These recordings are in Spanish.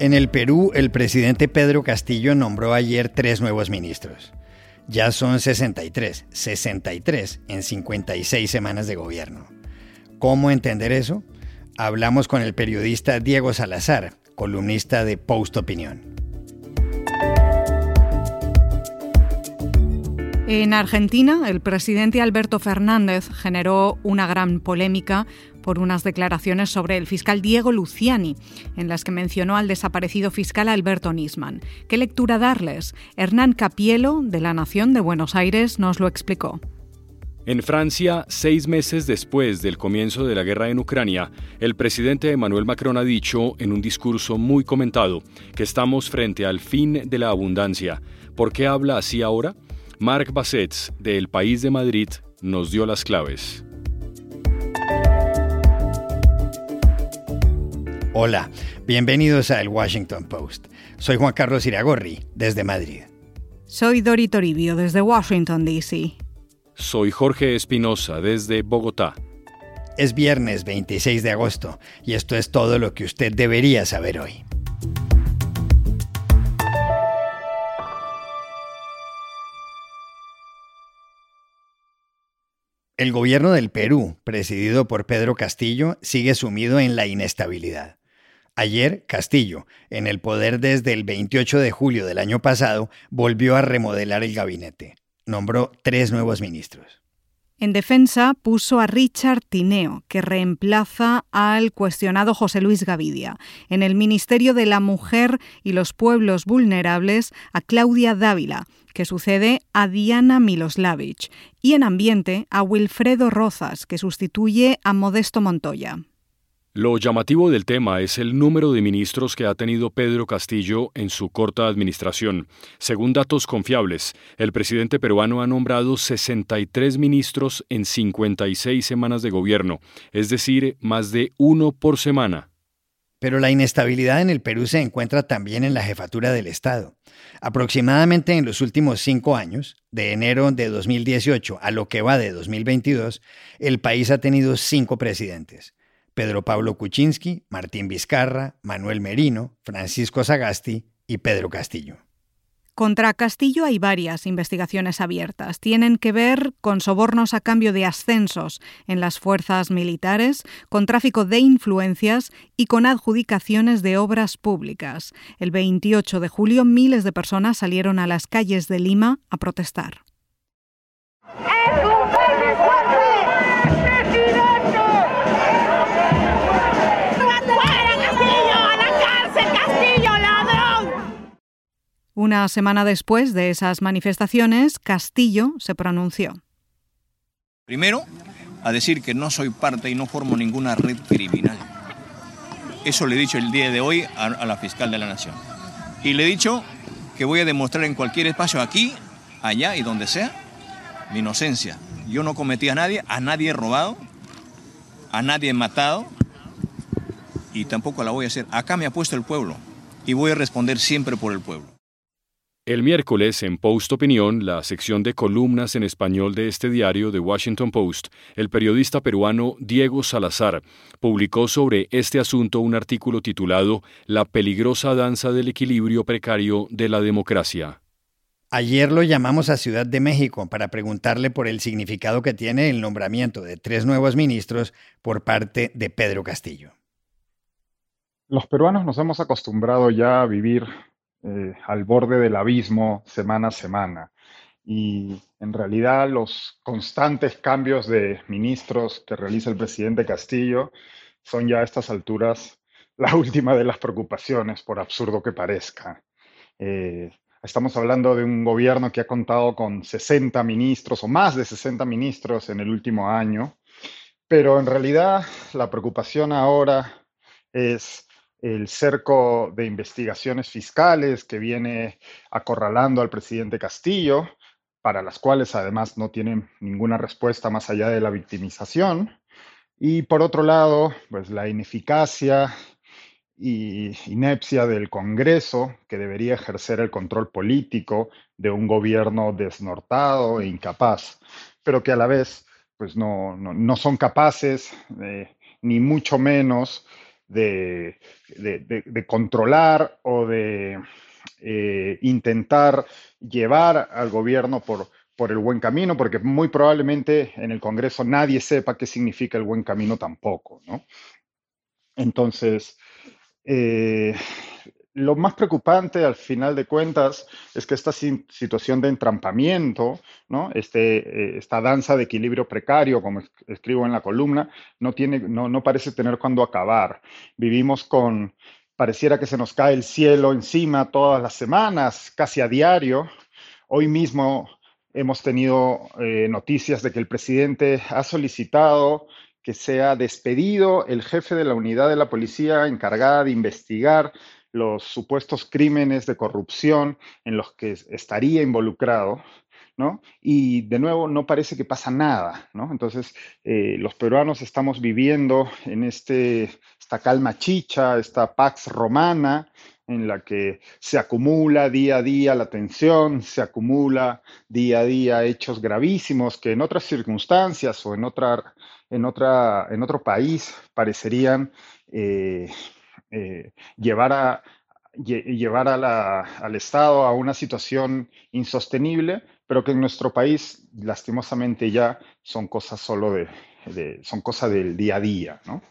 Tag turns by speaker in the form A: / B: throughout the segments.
A: En el Perú, el presidente Pedro Castillo nombró ayer tres nuevos ministros. Ya son 63, 63 en 56 semanas de gobierno. ¿Cómo entender eso? Hablamos con el periodista Diego Salazar, columnista de Post Opinión.
B: En Argentina, el presidente Alberto Fernández generó una gran polémica por unas declaraciones sobre el fiscal Diego Luciani, en las que mencionó al desaparecido fiscal Alberto Nisman. ¿Qué lectura darles? Hernán Capielo, de La Nación de Buenos Aires, nos lo explicó.
C: En Francia, seis meses después del comienzo de la guerra en Ucrania, el presidente Emmanuel Macron ha dicho en un discurso muy comentado que estamos frente al fin de la abundancia. ¿Por qué habla así ahora? Marc Bassets, de El País de Madrid, nos dio las claves.
A: Hola, bienvenidos a El Washington Post. Soy Juan Carlos Iragorri, desde Madrid.
B: Soy Dori Toribio, desde Washington, D.C.
C: Soy Jorge Espinosa, desde Bogotá.
A: Es viernes 26 de agosto y esto es todo lo que usted debería saber hoy. El gobierno del Perú, presidido por Pedro Castillo, sigue sumido en la inestabilidad. Ayer, Castillo, en el poder desde el 28 de julio del año pasado, volvió a remodelar el gabinete. Nombró tres nuevos ministros.
B: En defensa puso a Richard Tineo, que reemplaza al cuestionado José Luis Gavidia. En el Ministerio de la Mujer y los Pueblos Vulnerables a Claudia Dávila, que sucede a Diana Miloslavich. Y en Ambiente a Wilfredo Rozas, que sustituye a Modesto Montoya.
C: Lo llamativo del tema es el número de ministros que ha tenido Pedro Castillo en su corta administración. Según datos confiables, el presidente peruano ha nombrado 63 ministros en 56 semanas de gobierno, es decir, más de uno por semana.
A: Pero la inestabilidad en el Perú se encuentra también en la jefatura del Estado. Aproximadamente en los últimos cinco años, de enero de 2018 a lo que va de 2022, el país ha tenido cinco presidentes. Pedro Pablo Kuczynski, Martín Vizcarra, Manuel Merino, Francisco Sagasti y Pedro Castillo.
B: Contra Castillo hay varias investigaciones abiertas. Tienen que ver con sobornos a cambio de ascensos en las fuerzas militares, con tráfico de influencias y con adjudicaciones de obras públicas. El 28 de julio miles de personas salieron a las calles de Lima a protestar. Una semana después de esas manifestaciones, Castillo se pronunció.
D: Primero, a decir que no soy parte y no formo ninguna red criminal. Eso le he dicho el día de hoy a, la fiscal de la Nación. Y le he dicho que voy a demostrar en cualquier espacio, aquí, allá y donde sea, mi inocencia. Yo no cometí a nadie, a nadie he robado, a nadie he matado y tampoco la voy a hacer. Acá me ha puesto el pueblo y voy a responder siempre por el pueblo.
C: El miércoles, en Post Opinión, la sección de columnas en español de este diario, The Washington Post, el periodista peruano Diego Salazar publicó sobre este asunto un artículo titulado La peligrosa danza del equilibrio precario de la democracia.
A: Ayer lo llamamos a Ciudad de México para preguntarle por el significado que tiene el nombramiento de tres nuevos ministros por parte de Pedro Castillo.
E: Los peruanos nos hemos acostumbrado ya a vivir eh, al borde del abismo semana a semana. Y en realidad los constantes cambios de ministros que realiza el presidente Castillo son ya a estas alturas la última de las preocupaciones, por absurdo que parezca. Eh, estamos hablando de un gobierno que ha contado con 60 ministros o más de 60 ministros en el último año, pero en realidad la preocupación ahora es el cerco de investigaciones fiscales que viene acorralando al presidente Castillo, para las cuales además no tienen ninguna respuesta más allá de la victimización. Y por otro lado, pues la ineficacia y inepcia del Congreso, que debería ejercer el control político de un gobierno desnortado e incapaz, pero que a la vez pues no, no, son capaces, ni mucho menos, de, controlar o de eh, intentar llevar al gobierno por, por el buen camino, porque muy probablemente en el Congreso nadie sepa qué significa el buen camino tampoco, ¿no? Entonces, eh, lo más preocupante al final de cuentas es que esta situación de entrampamiento, ¿no? Este, eh, esta danza de equilibrio precario, como escribo en la columna, no, tiene, no, no parece tener cuándo acabar. Vivimos con, pareciera que se nos cae el cielo encima todas las semanas, casi a diario. Hoy mismo hemos tenido eh, noticias de que el presidente ha solicitado que sea despedido el jefe de la unidad de la policía encargada de investigar los supuestos crímenes de corrupción en los que estaría involucrado, ¿no? Y de nuevo no parece que pasa nada, ¿no? Entonces, eh, los peruanos estamos viviendo en este, esta calma chicha, esta pax romana, en la que se acumula día a día la tensión, se acumula día a día hechos gravísimos que en otras circunstancias o en, otra, en, otra, en otro país parecerían eh, eh, llevar, a, llevar al Estado a una situación insostenible, pero que en nuestro país lastimosamente ya son cosas solo de, son cosas del día a día, ¿no?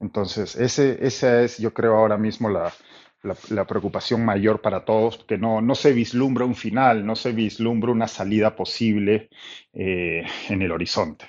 E: Entonces, ese, esa es, yo creo, ahora mismo la, la, preocupación mayor para todos, que no, no, se vislumbra un final, no se vislumbra una salida posible eh, en el horizonte.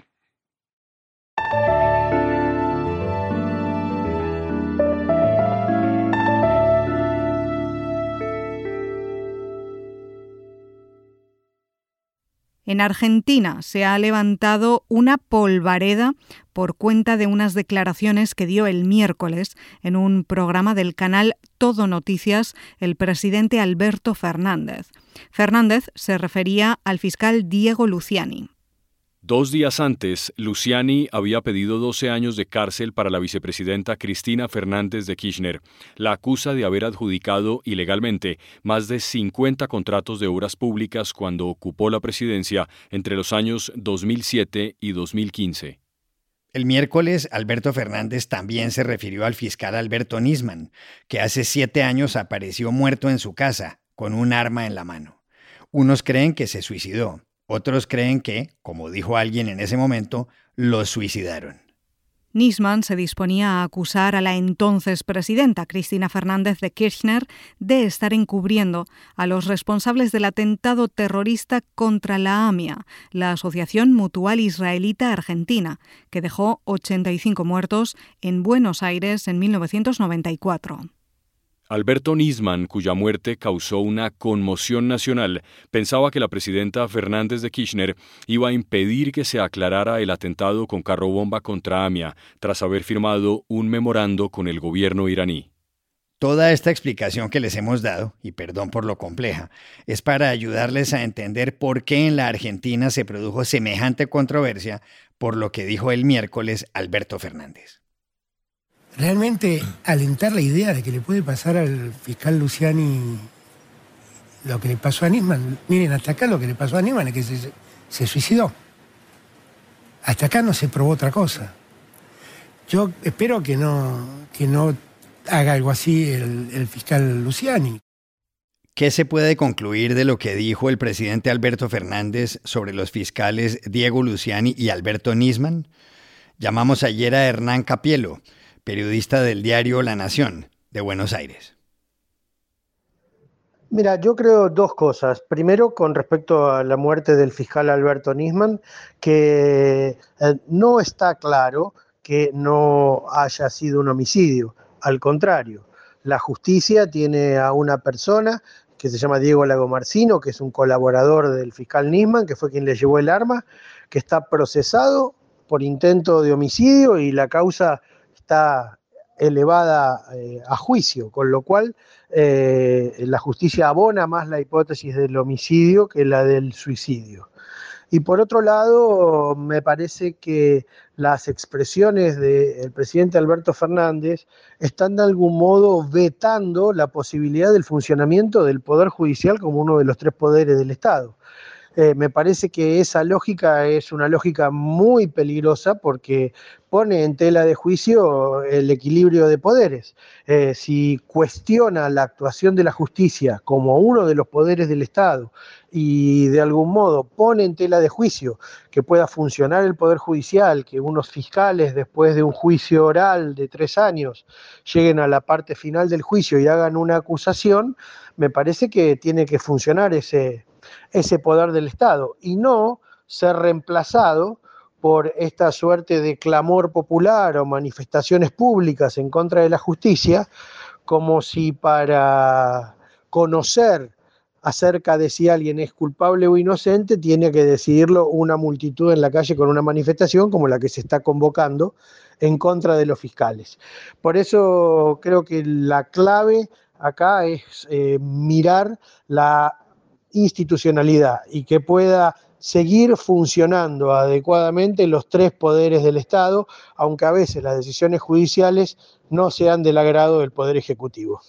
B: En Argentina se ha levantado una polvareda por cuenta de unas declaraciones que dio el miércoles en un programa del canal Todo Noticias el presidente Alberto Fernández. Fernández se refería al fiscal Diego Luciani.
C: Dos días antes, Luciani había pedido 12 años de cárcel para la vicepresidenta Cristina Fernández de Kirchner. La acusa de haber adjudicado ilegalmente más de 50 contratos de obras públicas cuando ocupó la presidencia entre los años 2007 y 2015.
A: El miércoles, Alberto Fernández también se refirió al fiscal Alberto Nisman, que hace siete años apareció muerto en su casa, con un arma en la mano. Unos creen que se suicidó, otros creen que, como dijo alguien en ese momento, lo suicidaron.
B: Nisman se disponía a acusar a la entonces presidenta Cristina Fernández de Kirchner de estar encubriendo a los responsables del atentado terrorista contra la AMIA, la Asociación Mutual Israelita Argentina, que dejó 85 muertos en Buenos Aires en 1994.
C: Alberto Nisman, cuya muerte causó una conmoción nacional, pensaba que la presidenta Fernández de Kirchner iba a impedir que se aclarara el atentado con carro bomba contra AMIA, tras haber firmado un memorando con el gobierno iraní.
A: Toda esta explicación que les hemos dado, y perdón por lo compleja, es para ayudarles a entender por qué en la Argentina se produjo semejante controversia por lo que dijo el miércoles Alberto Fernández
F: realmente alentar la idea de que le puede pasar al fiscal Luciani lo que le pasó a Nisman. Miren, hasta acá lo que le pasó a Nisman es que se, suicidó. Hasta acá no se probó otra cosa. Yo espero que no, que no haga algo así el, el fiscal Luciani.
A: ¿Qué se puede concluir de lo que dijo el presidente Alberto Fernández sobre los fiscales Diego Luciani y Alberto Nisman? Llamamos ayer a Hernán Capielo, periodista del diario La Nación de Buenos Aires.
G: Mira, yo creo dos cosas. Primero, con respecto a la muerte del fiscal Alberto Nisman, que eh, no está claro que no haya sido un homicidio. Al contrario, la justicia tiene a una persona que se llama Diego Lagomarcino, que es un colaborador del fiscal Nisman, que fue quien le llevó el arma, que está procesado por intento de homicidio y la causa está elevada eh, a juicio, con lo cual eh, la justicia abona más la hipótesis del homicidio que la del suicidio. Y por otro lado, me parece que las expresiones del presidente Alberto Fernández están de algún modo vetando la posibilidad del funcionamiento del Poder Judicial como uno de los tres poderes del Estado. Eh, me parece que esa lógica es una lógica muy peligrosa porque pone en tela de juicio el equilibrio de poderes. Eh, si cuestiona la actuación de la justicia como uno de los poderes del Estado y de algún modo pone en tela de juicio que pueda funcionar el Poder Judicial, que unos fiscales después de un juicio oral de tres años lleguen a la parte final del juicio y hagan una acusación, me parece que tiene que funcionar ese, ese poder del Estado y no ser reemplazado por esta suerte de clamor popular o manifestaciones públicas en contra de la justicia, como si para conocer acerca de si alguien es culpable o inocente tiene que decidirlo una multitud en la calle con una manifestación como la que se está convocando en contra de los fiscales. Por eso creo que la clave acá es eh, mirar la institucionalidad y que pueda seguir funcionando adecuadamente los tres poderes del Estado, aunque a veces las decisiones judiciales no sean del agrado del Poder Ejecutivo.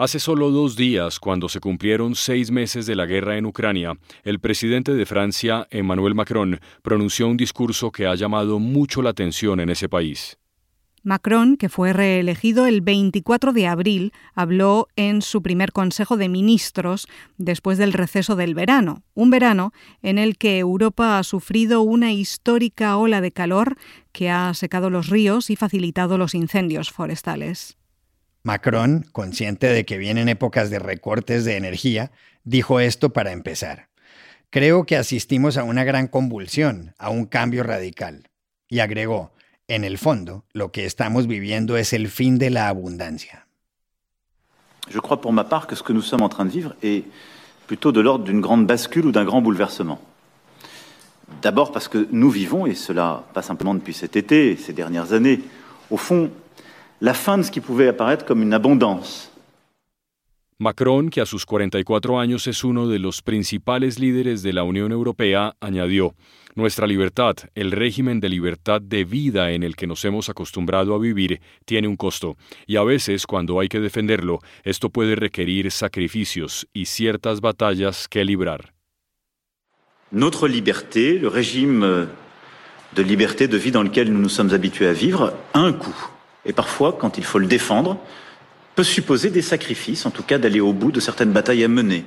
C: Hace solo dos días, cuando se cumplieron seis meses de la guerra en Ucrania, el presidente de Francia, Emmanuel Macron, pronunció un discurso que ha llamado mucho la atención en ese país.
B: Macron, que fue reelegido el 24 de abril, habló en su primer Consejo de Ministros después del receso del verano, un verano en el que Europa ha sufrido una histórica ola de calor que ha secado los ríos y facilitado los incendios forestales.
A: Macron, consciente de que vienen épocas de recortes de energía, dijo esto para empezar. Creo que asistimos a una gran convulsión, a un cambio radical. Y agregó, en el fondo, lo que estamos viviendo es el fin de la abundancia.
H: Je crois pour ma part que ce que sommes en train de vivre est plutôt de l'ordre d'une grande bascule ou d'un grand bouleversement. D'abord parce que nous vivons, et cela pas simplement depuis cet été, ces dernières années, au fond, la fin de ce qui pouvait apparaître comme une abondance.
C: Macron, que a sus 44 años es uno de los principales líderes de la Unión Europea, añadió, Nuestra libertad, el régimen de libertad de vida en el que nos hemos acostumbrado a vivir, tiene un costo, y a veces, cuando hay que defenderlo, esto puede requerir sacrificios y ciertas batallas que librar.
H: Notre liberté, le régime de liberté de vie dans lequel nous nous sommes habitués à vivre, a un coût. Et parfois, quand il faut le défendre, peut supposer des sacrifices, en tout cas d'aller au bout de certaines batailles à mener.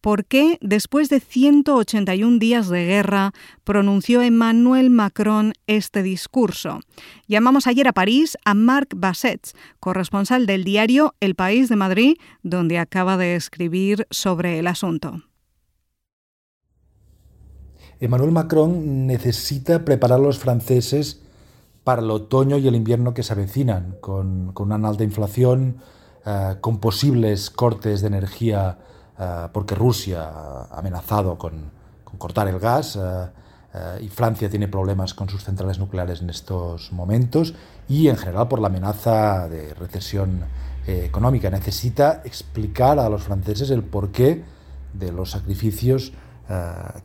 B: ¿Por qué, después de 181 días de guerra, pronunció Emmanuel Macron este discurso? Llamamos ayer a París a Marc Bassets, corresponsal del diario El País de Madrid, donde acaba de escribir sobre el asunto.
I: Emmanuel Macron necesita preparar a los franceses para el otoño y el invierno que se avecinan, con, una alta inflación, eh, con posibles cortes de energía, eh, porque Rusia ha amenazado con, con cortar el gas eh, y Francia tiene problemas con sus centrales nucleares en estos momentos y en general por la amenaza de recesión económica. Necesita explicar a los franceses el porqué de los sacrificios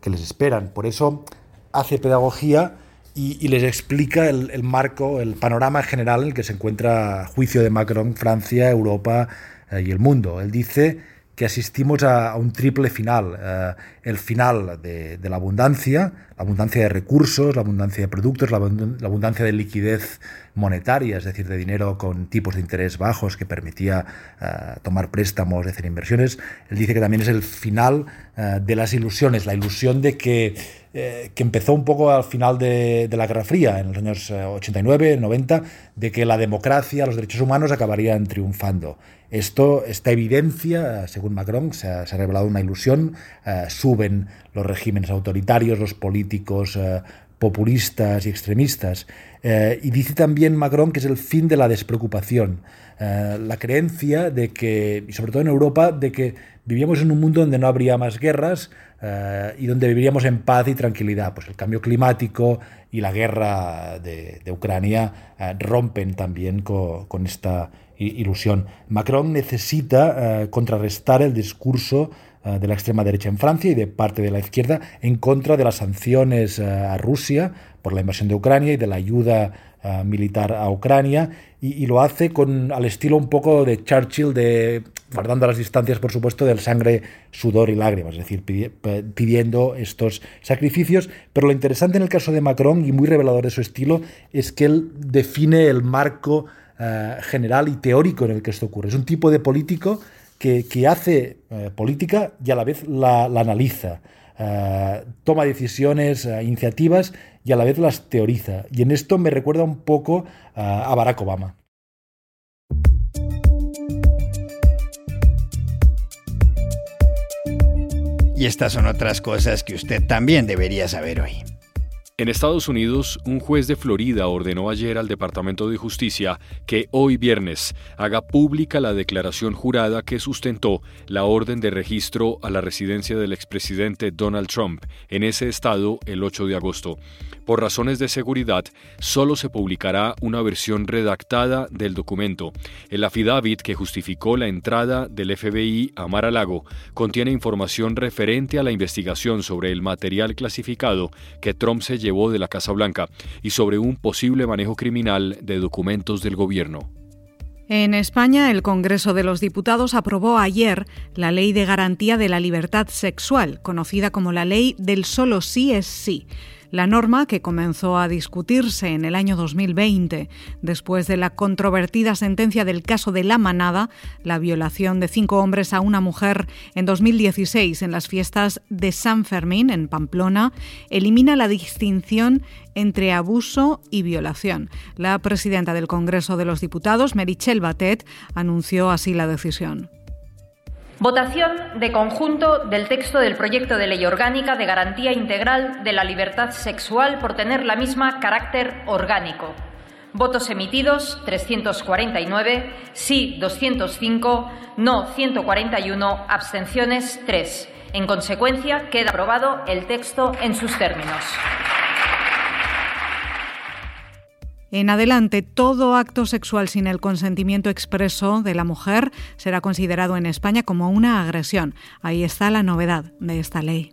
I: que les esperan. Por eso hace pedagogía y, les explica el, marco, el panorama general en el que se encuentra juicio de Macron, Francia, Europa eh, y el mundo. Él dice que asistimos a, un triple final. Eh, el final de, la abundancia, la abundancia de recursos, la abundancia de productos, la, abundancia de liquidez monetaria, es decir, de dinero con tipos de interés bajos que permitía eh, tomar préstamos, hacer inversiones. Él dice que también es el final de las ilusiones, la ilusión de que eh, que empezó un poco al final de, la Guerra Fría, en los años 89, eh, 90, de que la democracia, los derechos humanos acabarían triunfando. Esto, esta evidencia, según Macron, se ha, revelado una ilusión. Eh, suben los regímenes autoritarios, los políticos populistas y extremistas. y dice también Macron que es el fin de la despreocupación, la creencia de que, y sobre todo en Europa, de que vivíamos en un mundo donde no habría más guerras, eh, y donde viviríamos en paz y tranquilidad. Pues el cambio climático y la guerra de, Ucrania eh, rompen también con, esta ilusión. Macron necesita eh, contrarrestar el discurso de la extrema derecha en Francia y de parte de la izquierda en contra de las sanciones a Rusia por la invasión de Ucrania y de la ayuda eh, militar a Ucrania y, lo hace con al estilo un poco de Churchill de guardando las distancias por supuesto del sangre sudor y lágrimas es decir pidiendo estos sacrificios pero lo interesante en el caso de Macron y muy revelador de su estilo es que él define el marco general y teórico en el que esto ocurre es un tipo de político que, hace eh, política y a la vez la, analiza. Eh, toma decisiones, eh, iniciativas y a la vez las teoriza. Y en esto me recuerda un poco a Barack Obama.
A: Y estas son otras cosas que usted también debería saber hoy.
C: En Estados Unidos, un juez de Florida ordenó ayer al Departamento de Justicia que hoy viernes haga pública la declaración jurada que sustentó la orden de registro a la residencia del expresidente Donald Trump en ese estado el 8 de agosto. Por razones de seguridad, solo se publicará una versión redactada del documento. El affidavit que justificó la entrada del FBI a Mar-a-Lago contiene información referente a la investigación sobre el material clasificado que Trump se llevó de la Casa Blanca y sobre un posible manejo criminal de documentos del gobierno.
B: En España, el Congreso de los Diputados aprobó ayer la Ley de Garantía de la Libertad Sexual, conocida como la Ley del Solo Sí es Sí. La norma, que comenzó a discutirse en el año 2020, después de la controvertida sentencia del caso de La Manada, la violación de cinco hombres a una mujer en 2016 en las fiestas de San Fermín, en Pamplona, elimina la distinción entre abuso y violación. La presidenta del Congreso de los Diputados, Merichel Batet, anunció así la decisión.
J: Votación de conjunto del texto del proyecto de ley orgánica de garantía integral de la libertad sexual por tener la misma carácter orgánico. Votos emitidos 349, sí 205, no 141, abstenciones 3. En consecuencia, queda aprobado el texto en sus términos.
B: En adelante, todo acto sexual sin el consentimiento expreso de la mujer será considerado en España como una agresión. Ahí está la novedad de esta ley.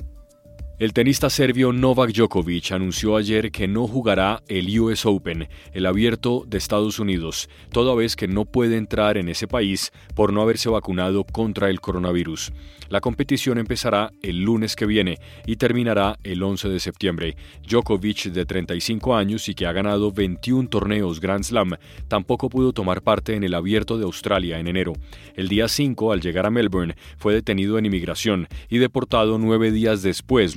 C: El tenista serbio Novak Djokovic anunció ayer que no jugará el US Open, el abierto de Estados Unidos, toda vez que no puede entrar en ese país por no haberse vacunado contra el coronavirus. La competición empezará el lunes que viene y terminará el 11 de septiembre. Djokovic, de 35 años y que ha ganado 21 torneos Grand Slam, tampoco pudo tomar parte en el abierto de Australia en enero. El día 5, al llegar a Melbourne, fue detenido en inmigración y deportado nueve días después,